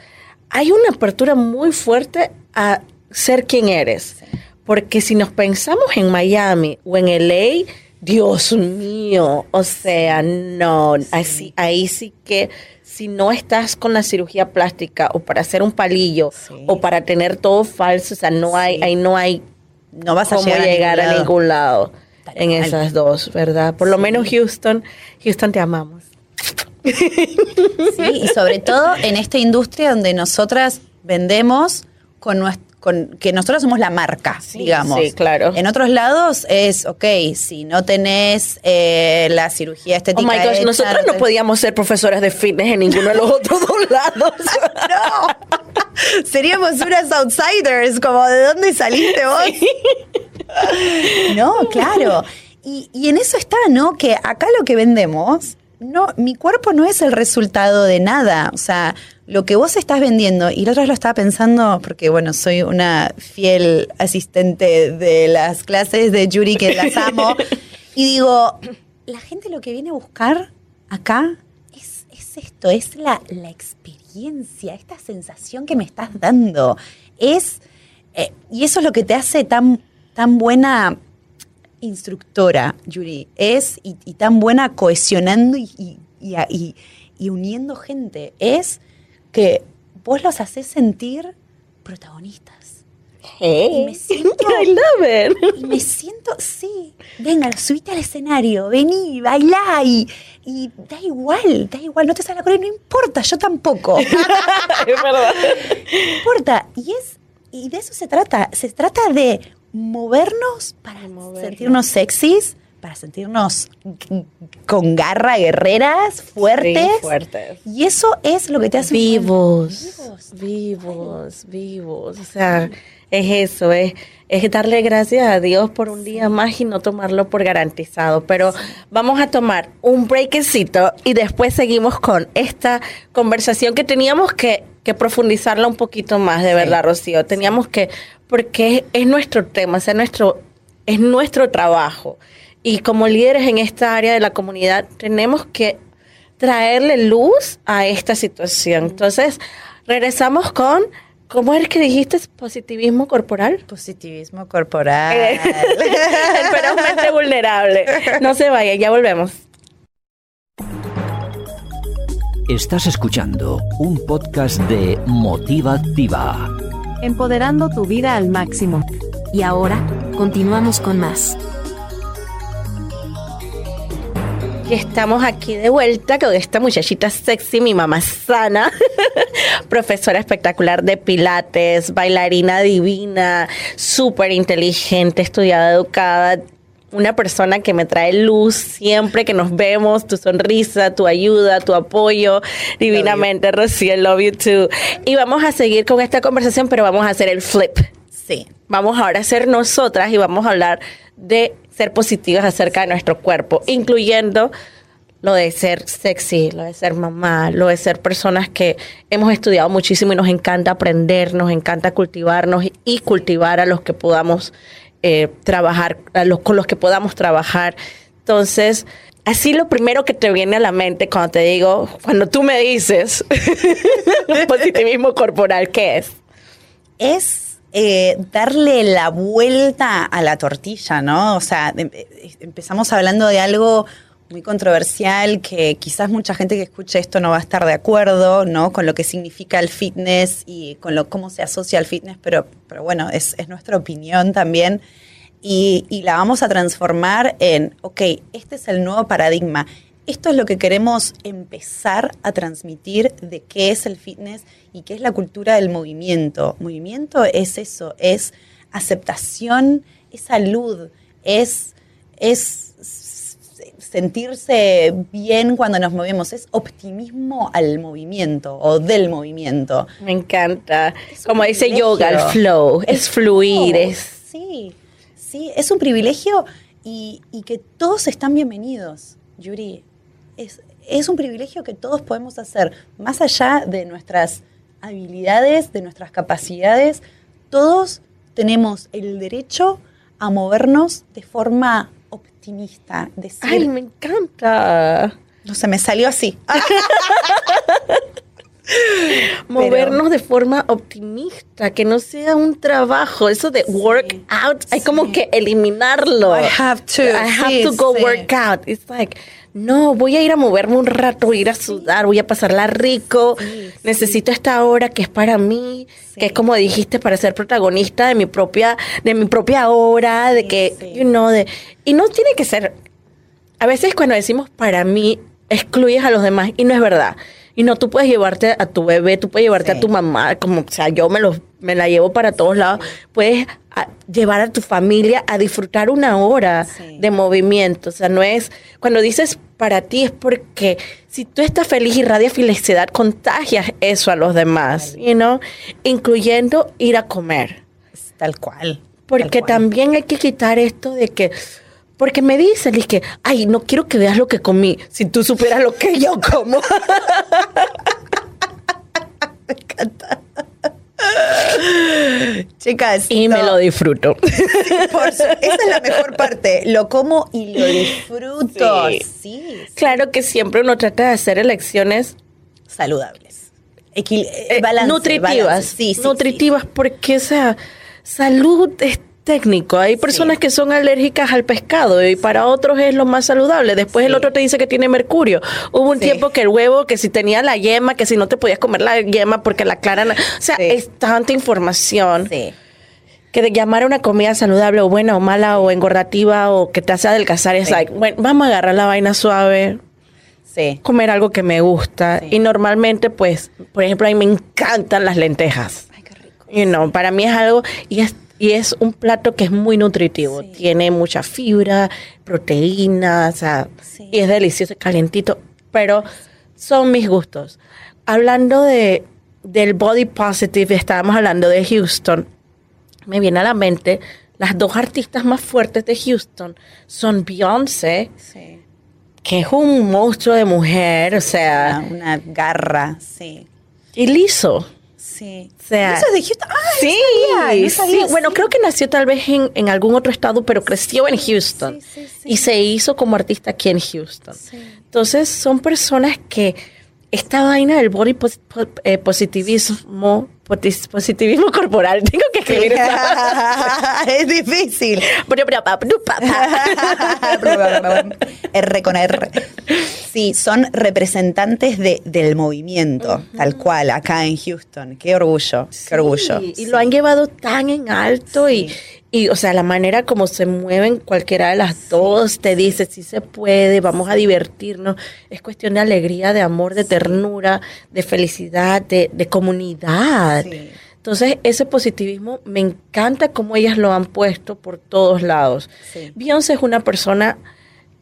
Speaker 8: hay una apertura muy fuerte a ser quien eres. Porque si nos pensamos en Miami o en LA, Dios mío, o sea, no, así, ahí sí que si no estás con la cirugía plástica o para hacer un palillo
Speaker 9: Sí.
Speaker 8: o para tener todo falso, o sea, no hay, ahí no hay
Speaker 9: no vas a llegar,
Speaker 8: a, ningún lado En esas dos, ¿verdad? Por lo
Speaker 9: Sí.
Speaker 8: menos Houston, Houston te amamos.
Speaker 9: Sí, y sobre todo en esta industria donde nosotras vendemos con que nosotros somos la marca, digamos.
Speaker 8: sí, claro.
Speaker 9: En otros lados es, ok, si no tenés eh, la cirugía
Speaker 8: Oh
Speaker 9: estética.
Speaker 8: my gosh,
Speaker 9: hecha,
Speaker 8: nosotros no
Speaker 9: tenés-
Speaker 8: podíamos ser profesoras de fitness en ninguno de los otros dos lados.
Speaker 9: No, seríamos unas outsiders, como de dónde saliste vos. No, claro. Y, y en eso está, ¿no? Que acá lo que vendemos, no, mi cuerpo no es el resultado de nada. O sea, lo que vos estás vendiendo, y la otra vez lo estaba pensando, porque bueno, soy una fiel asistente de las clases de Yuri que las amo, y digo, la gente lo que viene a buscar acá es, es esto, es la, la experiencia, esta sensación que me estás dando. Es, eh, y eso es lo que te hace tan, tan buena instructora, Yuri, es y, y tan buena cohesionando y, y- y uniendo gente, es que vos los haces sentir protagonistas. Y me siento,
Speaker 8: I love it.
Speaker 9: y me siento, sí, venga, subite al escenario, vení, bailá y, y da igual, da igual, no te sale la coreo, no importa, yo tampoco.
Speaker 8: es verdad.
Speaker 9: No importa. Y es, y de eso se trata. Se trata de movernos para
Speaker 8: movernos.
Speaker 9: sentirnos sexys, para sentirnos con garra, guerreras, fuertes.
Speaker 8: Sí, fuertes.
Speaker 9: Y eso es lo que te hace
Speaker 8: Vivos,
Speaker 9: vivos,
Speaker 8: vivos. O sea, es eso, es, es darle gracias a Dios por un día más y no tomarlo por garantizado. Pero vamos a tomar un breakcito y después seguimos con esta conversación que teníamos que, que profundizarla un poquito más, de verdad, Rocío. Teníamos que, porque es, es nuestro tema, sea, nuestro, es nuestro trabajo. Y como líderes en esta área de la comunidad, tenemos que traerle luz a esta situación. Entonces, regresamos con, ¿cómo es que dijiste? Positivismo corporal.
Speaker 9: Positivismo corporal.
Speaker 8: El ferozmente vulnerable. No se vaya, ya volvemos.
Speaker 1: Estás escuchando un podcast de Motiva Activa.
Speaker 10: Empoderando tu vida al máximo. Y ahora, continuamos con más.
Speaker 8: Estamos aquí de vuelta con esta muchachita sexy, mi mamá sana, profesora espectacular de pilates, bailarina divina, súper inteligente, estudiada, educada, una persona que me trae luz siempre que nos vemos, tu sonrisa, tu ayuda, tu apoyo, divinamente, Rocío, love you too. Y vamos a seguir con esta conversación, pero vamos a hacer el flip.
Speaker 9: Sí.
Speaker 8: Vamos ahora a ser nosotras y vamos a hablar de ser positivas acerca de nuestro cuerpo, incluyendo lo de ser sexy, lo de ser mamá, lo de ser personas que hemos estudiado muchísimo y nos encanta aprender, nos encanta cultivarnos y cultivar a los que podamos eh, trabajar, los, con los que podamos trabajar. Entonces, así lo primero que te viene a la mente cuando te digo, cuando tú me dices positivismo corporal, ¿qué es?
Speaker 9: Es eh, darle la vuelta a la tortilla, ¿no? O sea, em- eh, empezamos hablando de algo muy controversial que quizás mucha gente que escuche esto no va a estar de acuerdo, ¿no? Con lo que significa el fitness y con lo cómo se asocia al fitness, pero, pero bueno, es, es nuestra opinión también. Y, y la vamos a transformar en, ok, este es el nuevo paradigma. Esto es lo que queremos empezar a transmitir de qué es el fitness y qué es la cultura del movimiento. Movimiento es eso, es aceptación, es salud, es, es sentirse bien cuando nos movemos, es optimismo al movimiento o del movimiento.
Speaker 8: Me encanta.
Speaker 9: Es
Speaker 8: Como dice yoga, el flow, es fluir, es...
Speaker 9: Sí, sí, es un privilegio y, y que todos están bienvenidos, Yuri. Es, es un privilegio que todos podemos hacer, más allá de nuestras habilidades, de nuestras capacidades, todos tenemos el derecho a movernos de forma optimista, decir,
Speaker 8: Ay, me encanta.
Speaker 9: no se me salió así.
Speaker 8: Movernos de forma optimista, que no sea un trabajo. Eso de work out, hay como que eliminarlo.
Speaker 9: I have to,
Speaker 8: I have
Speaker 9: sí,
Speaker 8: to go
Speaker 9: sí.
Speaker 8: work out. It's like, no, voy a ir a moverme un rato, voy a ir a sudar, voy a pasarla rico. Necesito esta hora que es para mí, que es como dijiste, para ser protagonista de mi propia, de mi propia hora, de que, you know, de, y no tiene que ser a veces cuando decimos para mí, excluyes a los demás y no es verdad. Y no, tú puedes llevarte a tu bebé, tú puedes llevarte
Speaker 9: Sí.
Speaker 8: a tu mamá, como, o sea, yo me, los, me la llevo para todos lados. Puedes a- llevar a tu familia a disfrutar una hora
Speaker 9: Sí.
Speaker 8: de movimiento. O sea, no es, cuando dices para ti es porque si tú estás feliz y radias felicidad, contagias eso a los demás, you know? incluyendo ir a comer.
Speaker 9: Tal cual.
Speaker 8: Porque
Speaker 9: tal cual.
Speaker 8: también hay que quitar esto de que, porque me dicen, es que, ay, no quiero que veas lo que comí, si tú supieras lo que yo como.
Speaker 9: Chicas,
Speaker 8: y me lo disfruto.
Speaker 9: por su- esa es la mejor parte. Lo como y lo disfruto.
Speaker 8: Sí.
Speaker 9: Sí.
Speaker 8: claro que siempre uno trata de hacer elecciones
Speaker 9: Saludables. Equil eh,
Speaker 8: eh, nutritivas.
Speaker 9: balance.
Speaker 8: Nutritivas, porque, o sea, salud es técnico. Hay personas que son alérgicas al pescado y para otros es lo más saludable. Después el otro te dice que tiene mercurio. Hubo un
Speaker 9: Sí.
Speaker 8: tiempo que el huevo, que si tenía la yema, que si no te podías comer la yema porque la clara... no- O sea, es tanta información. Que de llamar a una comida saludable o buena o mala o engordativa o que te hace adelgazar es like, bueno, vamos a agarrar la vaina suave,
Speaker 9: Sí.
Speaker 8: comer algo que me gusta y normalmente pues, por ejemplo, a mí me encantan las lentejas.
Speaker 9: Ay, qué rico.
Speaker 8: You know, para mí es algo y es y es un plato que es muy nutritivo,
Speaker 9: Sí.
Speaker 8: tiene mucha fibra, proteína, o sea,
Speaker 9: Sí.
Speaker 8: y es delicioso, calientito, pero son mis gustos. Hablando de del body positive, estábamos hablando de Houston me viene a la mente las dos artistas más fuertes de Houston son Beyoncé,
Speaker 9: Sí.
Speaker 8: que es un monstruo de mujer, o sea,
Speaker 9: una garra. Sí.
Speaker 8: y Lizzo.
Speaker 9: Sí.
Speaker 8: O sea,
Speaker 9: Eso es de Houston.
Speaker 8: Sí,
Speaker 9: no sabía, no sabía,
Speaker 8: sí. Bueno, creo que nació tal vez en, en algún otro estado, pero creció en Houston.
Speaker 9: Sí.
Speaker 8: Y se hizo como artista aquí en Houston.
Speaker 9: Sí.
Speaker 8: Entonces, son personas que esta vaina del body eh, positivismo, positivismo corporal, tengo que escribir
Speaker 9: es difícil. R con R. Sí, son representantes de, del movimiento, tal cual, acá en Houston. Qué orgullo, qué orgullo.
Speaker 8: Sí, y lo han llevado tan en alto y, Y, o sea, la manera como se mueven cualquiera de las dos te dice, sí se puede, vamos a divertirnos. Es cuestión de alegría, de amor, de ternura, de felicidad, de, de comunidad.
Speaker 9: Sí.
Speaker 8: Entonces, ese positivismo me encanta cómo ellas lo han puesto por todos lados. Beyoncé es una persona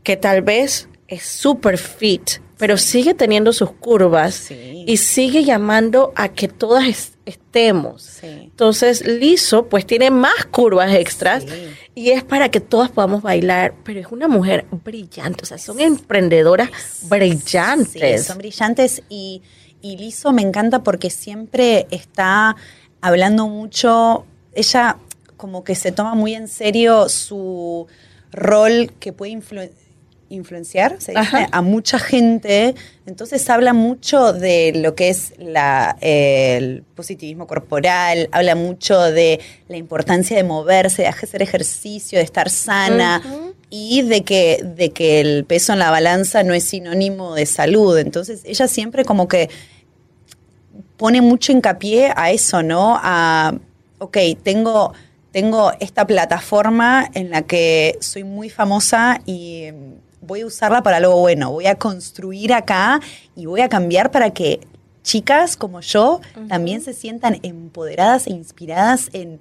Speaker 8: que tal vez es súper fit, pero sigue teniendo sus curvas
Speaker 9: Sí.
Speaker 8: Y sigue llamando a que todas es- estemos.
Speaker 9: Sí.
Speaker 8: Entonces, Lizo, pues tiene más curvas extras
Speaker 9: Sí.
Speaker 8: y es para que todas podamos bailar, pero es una mujer brillante, o sea, son emprendedoras brillantes.
Speaker 9: Sí, son brillantes y, y Lizo me encanta porque siempre está hablando mucho, ella como que se toma muy en serio su rol que puede influ- influenciar se dice, a mucha gente, entonces habla mucho de lo que es la, eh, el positivismo corporal, habla mucho de la importancia de moverse, de hacer ejercicio, de estar sana y de que, de que el peso en la balanza no es sinónimo de salud. Entonces ella siempre como que pone mucho hincapié a eso, ¿no? A, ok, tengo, tengo esta plataforma en la que soy muy famosa y voy a usarla para algo bueno, voy a construir acá y voy a cambiar para que chicas como yo también se sientan empoderadas e inspiradas en,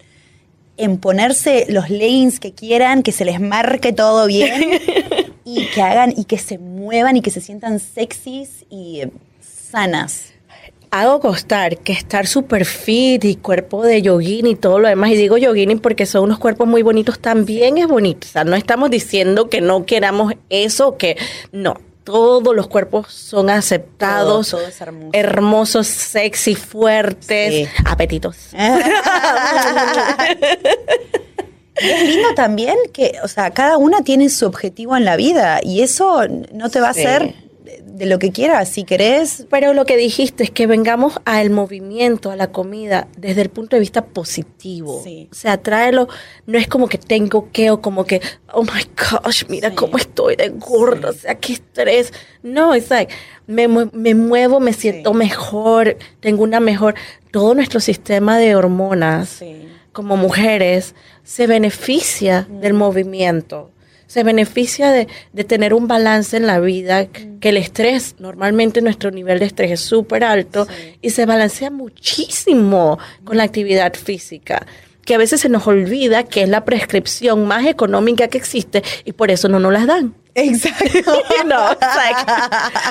Speaker 9: en ponerse los leggings que quieran, que se les marque todo bien y que hagan y que se muevan y que se sientan sexys y sanas.
Speaker 8: Hago costar que estar súper fit y cuerpo de yogini y todo lo demás, y digo yogini porque son unos cuerpos muy bonitos, también es bonito. O sea, no estamos diciendo que no queramos eso, que no. Todos los cuerpos son aceptados,
Speaker 9: Todo, todo es hermoso.
Speaker 8: hermosos, sexy, fuertes,
Speaker 9: Sí.
Speaker 8: apetitos.
Speaker 9: Y es lindo también que, o sea, cada una tiene su objetivo en la vida y eso no te va
Speaker 8: Sí.
Speaker 9: a hacer de, lo que quieras. Si querés,
Speaker 8: Pero lo que dijiste es que vengamos al movimiento, a la comida, desde el punto de vista positivo.
Speaker 9: Sí.
Speaker 8: O sea, tráelo, no es como que tengo que o como que, oh my gosh, mira
Speaker 9: Sí.
Speaker 8: cómo estoy de gorda, o sea, qué estrés. No, es like, me, me muevo, me siento
Speaker 9: Sí.
Speaker 8: mejor, tengo una mejor. Todo nuestro sistema de hormonas como mujeres se beneficia del movimiento, se beneficia de, de tener un balance en la vida, que el estrés, normalmente nuestro nivel de estrés es súper alto y se balancea muchísimo con la actividad física que a veces se nos olvida que es la prescripción más económica que existe y por eso no nos las dan.
Speaker 9: exacto.
Speaker 8: no,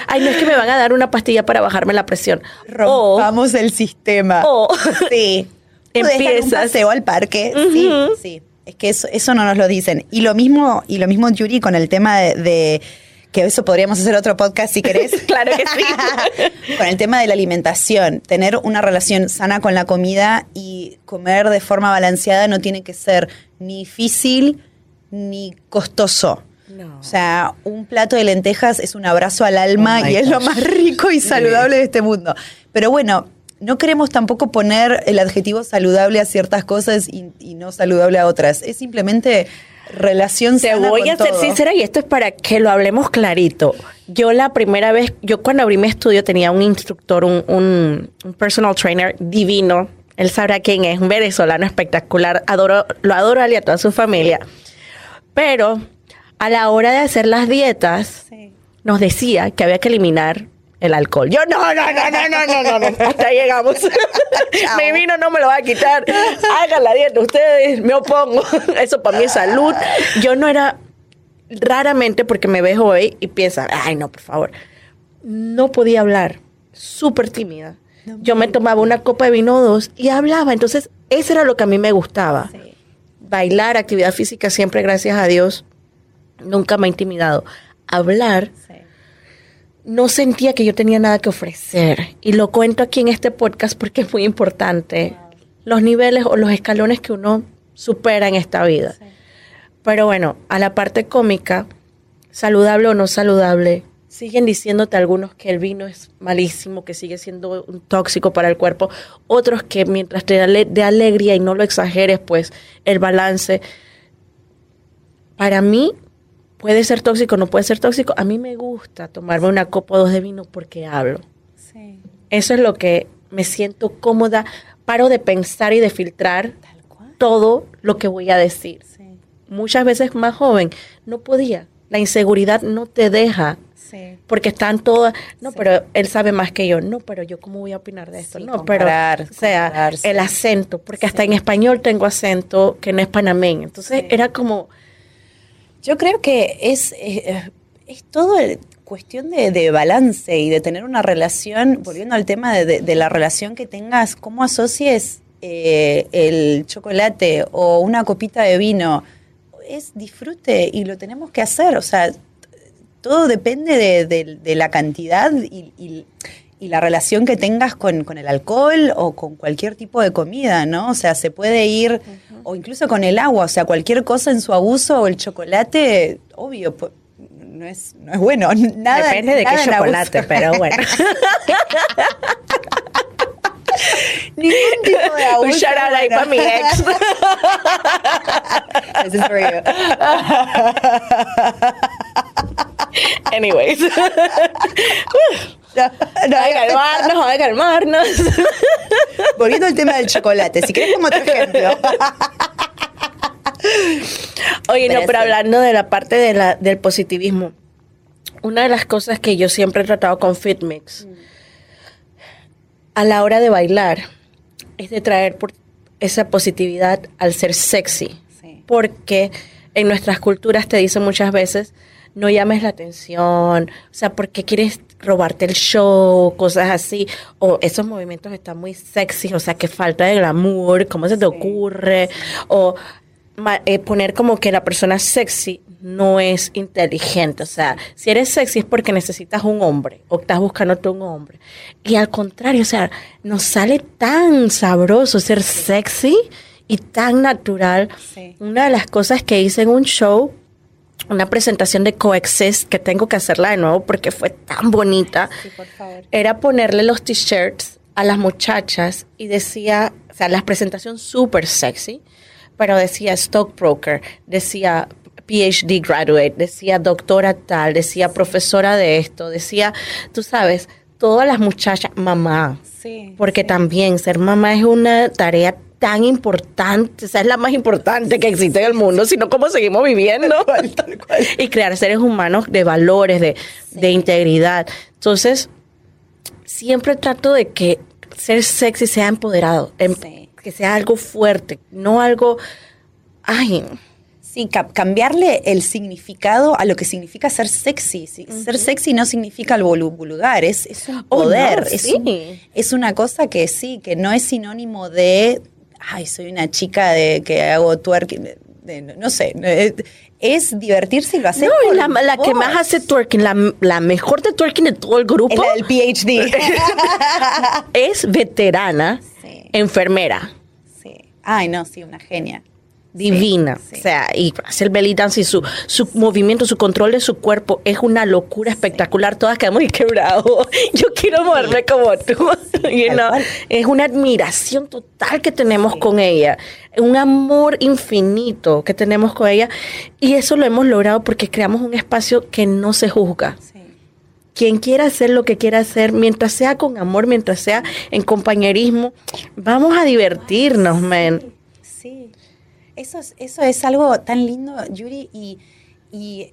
Speaker 8: ay, no es que me van a dar una pastilla para bajarme la presión. O,
Speaker 9: Rompamos el sistema.
Speaker 8: o
Speaker 9: Sí. Dar un
Speaker 8: Empiezas.
Speaker 9: paseo al parque. Sí, sí. Es que eso, eso no nos lo dicen. Y lo mismo, y lo mismo, Yuri, con el tema de, de- que eso podríamos hacer otro podcast si querés.
Speaker 8: Claro que sí.
Speaker 9: con el tema de la alimentación. Tener una relación sana con la comida y comer de forma balanceada no tiene que ser ni difícil ni costoso.
Speaker 8: No.
Speaker 9: O sea, un plato de lentejas es un abrazo al alma
Speaker 8: Oh
Speaker 9: y es lo más rico y saludable de este mundo. Pero bueno, no queremos tampoco poner el adjetivo saludable a ciertas cosas y, y no saludable a otras. Es simplemente relación
Speaker 8: Te
Speaker 9: sana
Speaker 8: voy
Speaker 9: con
Speaker 8: a ser
Speaker 9: todo.
Speaker 8: sincera y esto es para que lo hablemos clarito. Yo la primera vez, yo cuando abrí mi estudio tenía un instructor, un, un- un personal trainer divino. Él sabrá quién es, un venezolano espectacular. Adoro, lo adoro a él y a toda su familia. Pero a la hora de hacer las dietas,
Speaker 9: Sí.
Speaker 8: nos decía que había que eliminar el alcohol. Yo, no, no, no, no, no, no, no, no. hasta ahí llegamos. Mi vino no me lo va a quitar. Hagan la dieta ustedes, me opongo. Eso para mí es salud. Yo no era, raramente, porque me ves hoy y piensan, ay, no, por favor. No podía hablar, súper tímida. Yo me tomaba una copa de vino o dos y hablaba. Entonces, eso era lo que a mí me gustaba. Bailar, actividad física, siempre, gracias a Dios, nunca me ha intimidado. Hablar. No sentía que yo tenía nada que ofrecer. Y lo cuento aquí en este podcast porque es muy importante. Los niveles o los escalones que uno supera en esta vida. Pero bueno, a la parte cómica, saludable o no saludable, siguen diciéndote algunos que el vino es malísimo, que sigue siendo un tóxico para el cuerpo. Otros que mientras te da ale- alegría y no lo exageres, pues el balance. Para mí, puede ser tóxico, no puede ser tóxico. A mí me gusta tomarme una copa o dos de vino porque hablo.
Speaker 9: Sí.
Speaker 8: Eso es lo que me siento cómoda. Paro de pensar y de filtrar todo lo que voy a decir. Muchas veces más joven, no podía. La inseguridad no te deja. Porque están todas, no, pero él sabe más que yo, no, pero yo cómo voy a opinar de esto, no, pero, o sea, el acento, porque hasta en español tengo acento que no es panameño, entonces era como...
Speaker 9: Yo creo que es, eh, es todo cuestión de, balance y de tener una relación, volviendo al tema de, la relación que tengas, cómo asocies eh, el chocolate o una copita de vino, es disfrute y lo tenemos que hacer, o sea, todo depende de, la cantidad y, la relación que tengas con, el alcohol o con cualquier tipo de comida, ¿no? O sea, se puede ir, o incluso con el agua, o sea, cualquier cosa en su abuso o el chocolate, obvio, no es, no es bueno. Nada,
Speaker 8: Depende de qué chocolate, pero bueno.
Speaker 9: Ningún tipo de abuso.
Speaker 8: Un shout out ahí para mi ex.
Speaker 9: This is for you.
Speaker 8: Anyways. No, no, hay que calmarnos, hay que calmarnos.
Speaker 9: Volviendo al tema del chocolate, si quieres como otro ejemplo.
Speaker 8: Oye, no, pero hablando de la parte de la, del positivismo, una de las cosas que yo siempre he tratado con FitMix, a la hora de bailar, es de traer por esa positividad al ser sexy. Porque en nuestras culturas te dicen muchas veces, no llames la atención, o sea, porque quieres robarte el show, cosas así, o esos movimientos están muy sexy, o sea, que falta de glamour, ¿cómo se te ocurre? O eh, poner como que la persona sexy no es inteligente. O sea, si eres sexy es porque necesitas un hombre o estás buscándote un hombre. Y al contrario, o sea, nos sale tan sabroso ser sexy y tan natural. Una de las cosas que hice en un show, una presentación de Coexist, que tengo que hacerla de nuevo porque fue tan bonita, era ponerle los t-shirts a las muchachas y decía, o sea, la presentación súper sexy pero decía stockbroker, decía PhD graduate, decía doctora tal, decía profesora de esto, decía, tú sabes, todas las muchachas, mamá. Sí, porque también ser mamá es una tarea tan importante, o sea, es la más importante que existe en el mundo, sino cómo seguimos viviendo y crear seres humanos de valores, de, de integridad. Entonces, siempre trato de que ser sexy sea empoderado. Em, que sea algo fuerte, no algo, ay,
Speaker 9: Sí, cambiarle el significado a lo que significa ser sexy. Ser sexy no significa algo vulgar, es, es un oh, poder, es, es, una cosa que sí, que no es sinónimo de, ay, soy una chica de que hago twerking, no sé, es divertirse y lo hace.
Speaker 8: No, la, la que más hace twerking, la, mejor de twerking de todo el grupo.
Speaker 9: El, el PhD.
Speaker 8: es veterana enfermera.
Speaker 9: Sí. Ay, no, sí, una genia.
Speaker 8: Divina. O sea, y hacer belly dance y su, su movimiento, su control de su cuerpo es una locura espectacular. Todas quedamos y quebrados. Yo quiero moverme como tú. es una admiración total que tenemos con ella. Un amor infinito que tenemos con ella. Y eso lo hemos logrado porque creamos un espacio que no se juzga quien quiera hacer lo que quiera hacer, mientras sea con amor, mientras sea en compañerismo, vamos a divertirnos, men.
Speaker 9: Eso es, eso es algo tan lindo, Yuri, y,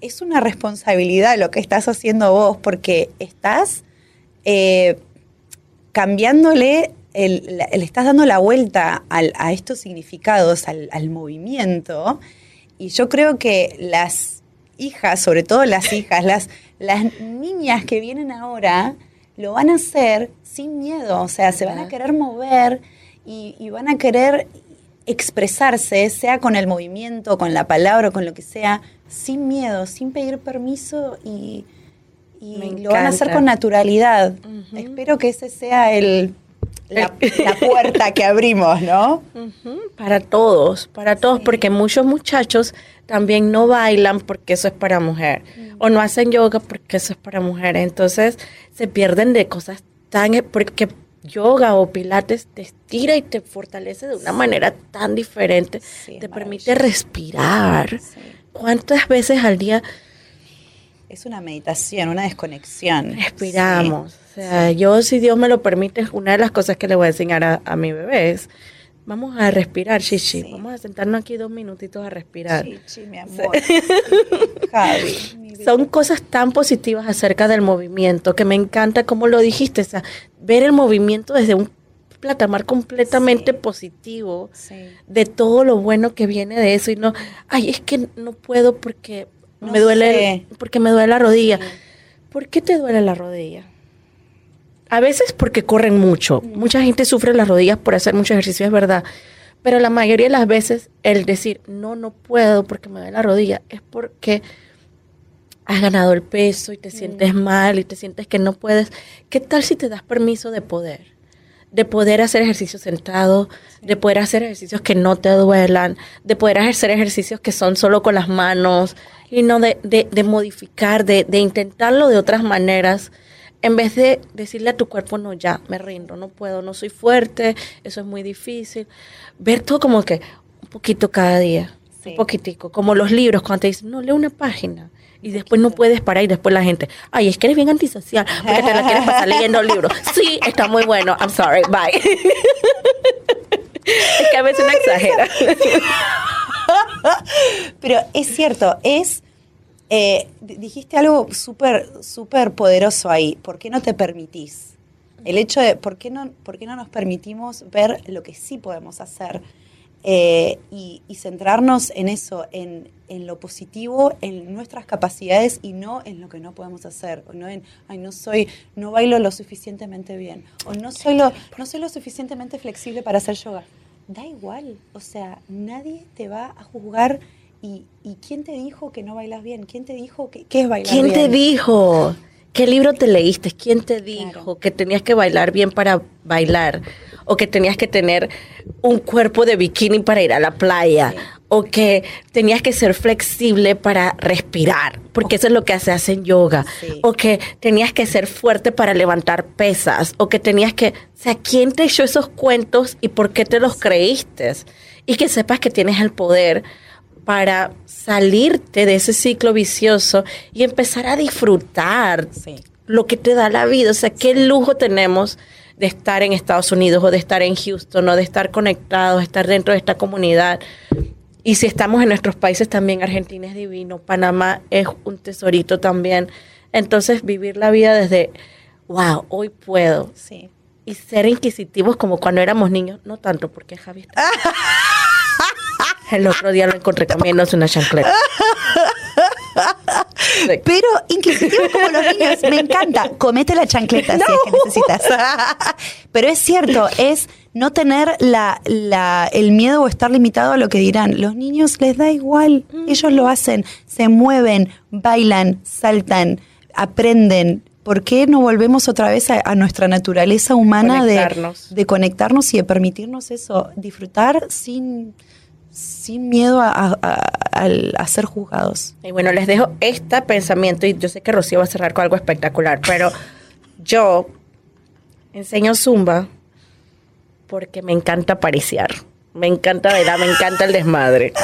Speaker 9: es una responsabilidad lo que estás haciendo vos, porque estás eh, cambiándole, le estás dando la vuelta a estos significados, al, al movimiento, y yo creo que las hijas, sobre todo las hijas, las las niñas que vienen ahora lo van a hacer sin miedo, o sea, se van a querer mover y, van a querer expresarse, sea con el movimiento, con la palabra, con lo que sea, sin miedo, sin pedir permiso y, lo van a hacer con naturalidad. Espero que ese sea el, la, puerta que abrimos, ¿no?
Speaker 8: Para todos, para todos, porque muchos muchachos también no bailan porque eso es para mujer, o no hacen yoga porque eso es para mujer. Entonces se pierden de cosas tan... porque yoga o pilates te estira y te fortalece de una manera tan diferente, te permite respirar. ¿Cuántas veces al día
Speaker 9: es una meditación, una desconexión.
Speaker 8: Respiramos. O sea, yo, si Dios me lo permite, una de las cosas que le voy a enseñar a, mi bebé es Vamos a respirar, Chichi. Vamos a sentarnos aquí dos minutitos a respirar.
Speaker 9: Chichi, mi amor. Javi.
Speaker 8: Son cosas tan positivas acerca del movimiento que me encanta como lo dijiste, o sea, ver el movimiento desde un platamar completamente positivo de todo lo bueno que viene de eso y no, ay, es que no puedo porque
Speaker 9: No
Speaker 8: me duele,
Speaker 9: sé.
Speaker 8: porque me duele la rodilla. ¿Por qué te duele la rodilla? A veces porque corren mucho. Mucha gente sufre las rodillas por hacer mucho ejercicio, es verdad. Pero la mayoría de las veces el decir, no, no puedo porque me duele la rodilla, es porque has ganado el peso y te sientes mal y te sientes que no puedes. ¿Qué tal si te das permiso de poder? De poder hacer ejercicios sentado, de poder hacer ejercicios que no te duelan, de poder hacer ejercicios que son solo con las manos y no de, de- de modificar, de, de intentarlo de otras maneras. En vez de decirle a tu cuerpo, no, ya, me rindo, no puedo, no soy fuerte, eso es muy difícil. Ver todo como que un poquito cada día, un poquitico. Como los libros, cuando te dicen, no, lee una página. Y después no puedes parar y después la gente, ay, es que eres bien antisocial, porque te la quieres pasar leyendo libros. Sí, está muy bueno, I'm sorry, bye. es que a veces uno exagera.
Speaker 9: Pero es cierto, es. Eh, di- dijiste algo súper, súper poderoso ahí. ¿Por qué no te permitís? El hecho de por qué no, por qué no nos permitimos ver lo que sí podemos hacer eh, y, y centrarnos en eso, en, en lo positivo, en nuestras capacidades y no en lo que no podemos hacer. O no en, ay, no soy, no bailo lo suficientemente bien. O no soy lo, no soy lo suficientemente flexible para hacer yoga. Da igual. O sea, nadie te va a juzgar. ¿Y, y quién te dijo que no bailas bien? ¿Quién te dijo que, que es bailar
Speaker 8: ¿Quién
Speaker 9: bien?
Speaker 8: te dijo? ¿Qué libro te leíste? ¿Quién te dijo que tenías que bailar bien para bailar? ¿O que tenías que tener un cuerpo de bikini para ir a la playa? ¿O que tenías que ser flexible para respirar? Porque eso es lo que se hace en yoga. ¿O que tenías que ser fuerte para levantar pesas? ¿O que tenías que... O sea, ¿quién te echó esos cuentos y por qué te los creíste? Y que sepas que tienes el poder para salirte de ese ciclo vicioso y empezar a disfrutar lo que te da la vida. O sea, qué lujo tenemos de estar en Estados Unidos o de estar en Houston o de estar conectados, de estar dentro de esta comunidad. Y si estamos en nuestros países también, Argentina es divino, Panamá es un tesorito también. Entonces, vivir la vida desde, wow, hoy puedo.
Speaker 9: Sí.
Speaker 8: Y ser inquisitivos como cuando éramos niños, no tanto porque Javi está... El otro día lo encontré comiéndose una chancleta.
Speaker 9: Pero inquisitivos como los niños, me encanta. Comete la chancleta si es que necesitas. Pero es cierto, es no tener la, la- el miedo o estar limitado a lo que dirán. Los niños les da igual, ellos lo hacen, se mueven, bailan, saltan, aprenden. ¿Por qué no volvemos otra vez a, a nuestra naturaleza humana de,
Speaker 8: Conectarnos.
Speaker 9: de conectarnos y de permitirnos eso, disfrutar sin, sin miedo a, a- a- ser juzgados?
Speaker 8: Y bueno, les dejo este pensamiento y yo sé que Rocío va a cerrar con algo espectacular, pero yo enseño zumba porque me encanta pariciar, me encanta bailar, me encanta el desmadre.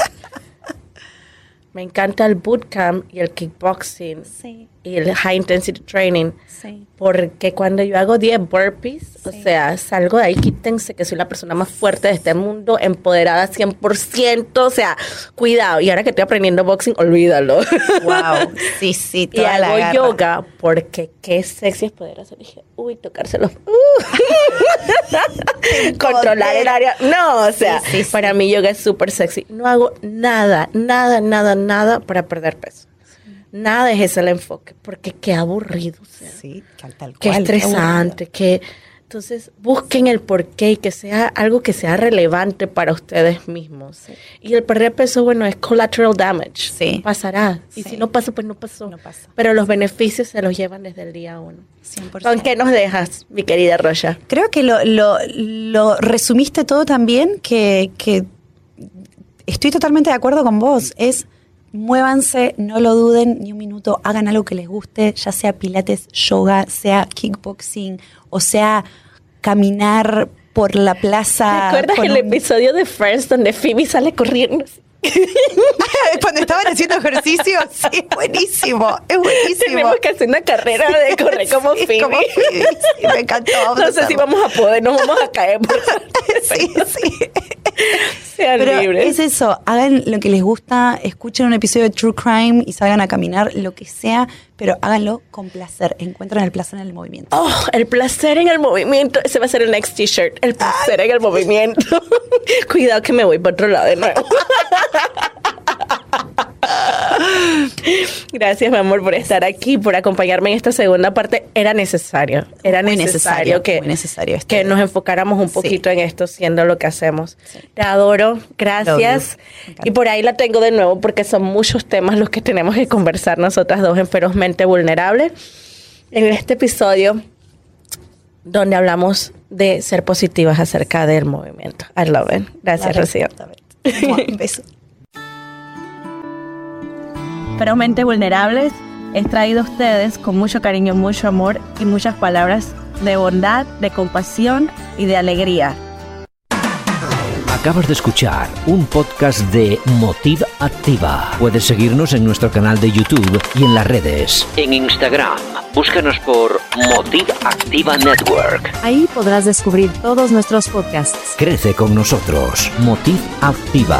Speaker 8: Me encanta el bootcamp y el kickboxing
Speaker 9: Sí.
Speaker 8: Y el high intensity training.
Speaker 9: Sí.
Speaker 8: Porque cuando yo hago 10 burpees, o sea, salgo de ahí, quítense que soy la persona más fuerte de este mundo, empoderada 100%, o sea, cuidado. Y ahora que estoy aprendiendo boxing, olvídalo.
Speaker 9: Wow, sí, sí,
Speaker 8: y
Speaker 9: toda la
Speaker 8: hago yoga porque qué sexy es poder hacer. Dije, uy, tocárselos. Uh. Controlar el área. No, o sea,
Speaker 9: sí.
Speaker 8: para mí yoga es súper sexy. No hago nada, nada, nada, nada para perder peso. Nada es ese el enfoque, porque qué aburrido. o sea.
Speaker 9: Sí, tal
Speaker 8: Qué
Speaker 9: cual,
Speaker 8: estresante, que entonces busquen el porqué y que sea algo que sea relevante para ustedes mismos. Y el perder peso, bueno, es collateral damage.
Speaker 9: Sí.
Speaker 8: Pasará. Y
Speaker 9: Sí.
Speaker 8: si no pasa, pues no pasó.
Speaker 9: No pasa.
Speaker 8: Pero los beneficios se los llevan desde el día uno.
Speaker 9: 100%.
Speaker 8: ¿Con qué nos dejas, mi querida Roya?
Speaker 9: Creo que lo, lo, lo resumiste todo también, que, que estoy totalmente de acuerdo con vos. Es muévanse, no lo duden ni un minuto, hagan algo que les guste, ya sea pilates, yoga, sea kickboxing, o sea caminar por la plaza.
Speaker 8: ¿Te acuerdas el
Speaker 9: un-
Speaker 8: episodio de Friends donde Phoebe sale corriendo?
Speaker 9: Cuando estaban haciendo ejercicio, sí, es buenísimo, es buenísimo.
Speaker 8: Tenemos que hacer una carrera de correr como
Speaker 9: Sí,
Speaker 8: Phoebe.
Speaker 9: como Phoebe, sí, me encantó. vamos
Speaker 8: No sé si vamos a poder, nos vamos a caer. por-
Speaker 9: Sí, sí.
Speaker 8: Sean
Speaker 9: Pero
Speaker 8: libres.
Speaker 9: es eso, hagan lo que les gusta, escuchen un episodio de True Crime y salgan a caminar, lo que sea, pero háganlo con placer, encuentran el placer en el movimiento.
Speaker 8: Oh, el placer en el movimiento. Ese va a ser el next t-shirt. El placer en el movimiento. Cuidado que me voy para otro lado de nuevo. Gracias, mi amor, por estar aquí, por acompañarme en esta segunda parte. Era necesario, era
Speaker 9: Muy
Speaker 8: necesario,
Speaker 9: necesario,
Speaker 8: que,
Speaker 9: necesario este-
Speaker 8: que nos enfocáramos un
Speaker 9: Sí.
Speaker 8: poquito en esto, siendo lo que hacemos. Te adoro, gracias. Y por ahí la tengo de nuevo porque son muchos temas los que tenemos que conversar nosotras dos en Ferozmente Vulnerable. En este episodio donde hablamos de ser positivas acerca del movimiento. I love it. Gracias, Rocío.
Speaker 9: Un beso.
Speaker 11: Ferozmente Vulnerables es traído a ustedes con mucho cariño, mucho amor y muchas palabras de bondad, de compasión y de alegría.
Speaker 1: Acabas de escuchar un podcast de Motiv Activa. Puedes seguirnos en nuestro canal de YouTube y en las redes. En Instagram, búscanos por Motiv Activa Network.
Speaker 10: Ahí podrás descubrir todos nuestros podcasts.
Speaker 1: Crece con nosotros. Motiv Activa.